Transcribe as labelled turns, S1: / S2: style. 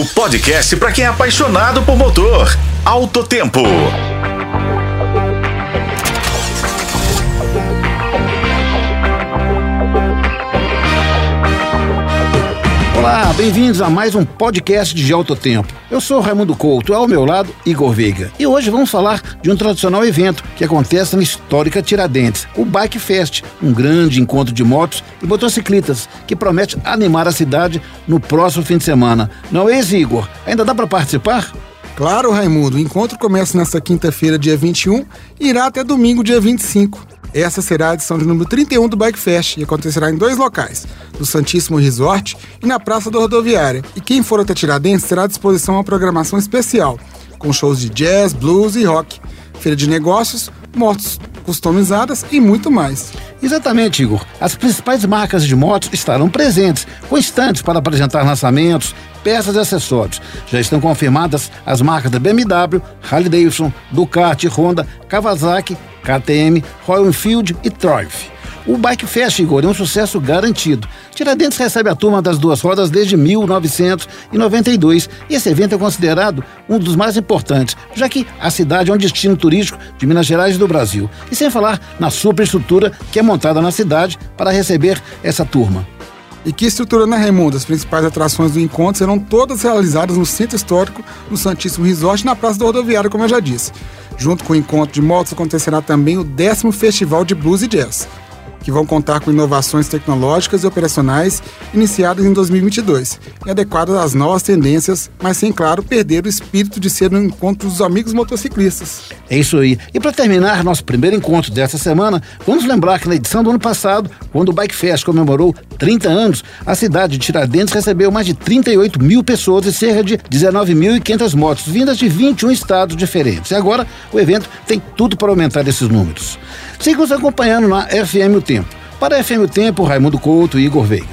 S1: O podcast para quem é apaixonado por motor. Alto Tempo.
S2: Olá, bem-vindos a mais um podcast de Alto Tempo. Eu sou Raimundo Couto, ao meu lado, Igor Veiga. E hoje vamos falar de um tradicional evento que acontece na histórica Tiradentes, o Bike Fest, um grande encontro de motos e motociclistas que promete animar a cidade no próximo fim de semana. Não é Igor? Ainda dá para participar?
S3: Claro, Raimundo. O encontro começa nesta quinta-feira, dia 21, e irá até domingo, dia 25. Essa será a edição de número 31 do Bike Fest e acontecerá em dois locais, no Santíssimo Resort e na Praça da Rodoviária. E quem for até Tiradentes terá à disposição uma programação especial, com shows de jazz, blues e rock, feira de negócios, motos customizadas e muito mais.
S2: Exatamente, Igor. As principais marcas de motos estarão presentes, com estantes para apresentar lançamentos, peças e acessórios. Já estão confirmadas as marcas da BMW, Harley Davidson, Ducati, Honda, Kawasaki, KTM, Royal Enfield e Triumph. O Bike Fest, Igor, é um sucesso garantido. Tiradentes recebe a turma das duas rodas desde 1992 e esse evento é considerado um dos mais importantes, já que a cidade é um destino turístico de Minas Gerais e do Brasil. E sem falar na superestrutura que é montada na cidade para receber essa turma.
S3: E que estrutura, né, Raimundo? As principais atrações do encontro serão todas realizadas no Centro Histórico, no Santíssimo Resort na Praça da Rodoviária, como eu já disse. Junto com o encontro de motos acontecerá também o décimo Festival de Blues e Jazz que vão contar com inovações tecnológicas e operacionais iniciadas em 2022 e adequadas às novas tendências, mas sem, claro, perder o espírito de ser um encontro dos amigos motociclistas.
S2: É isso aí. E para terminar nosso primeiro encontro dessa semana, vamos lembrar que na edição do ano passado, quando o Bike Fest comemorou 30 anos, a cidade de Tiradentes recebeu mais de 38 mil pessoas e cerca de 19.500 motos, vindas de 21 estados diferentes. E agora o evento tem tudo para aumentar esses números. Siga nos acompanhando na FM O Tempo. Para a FM O Tempo, Raimundo Couto e Igor Veiga.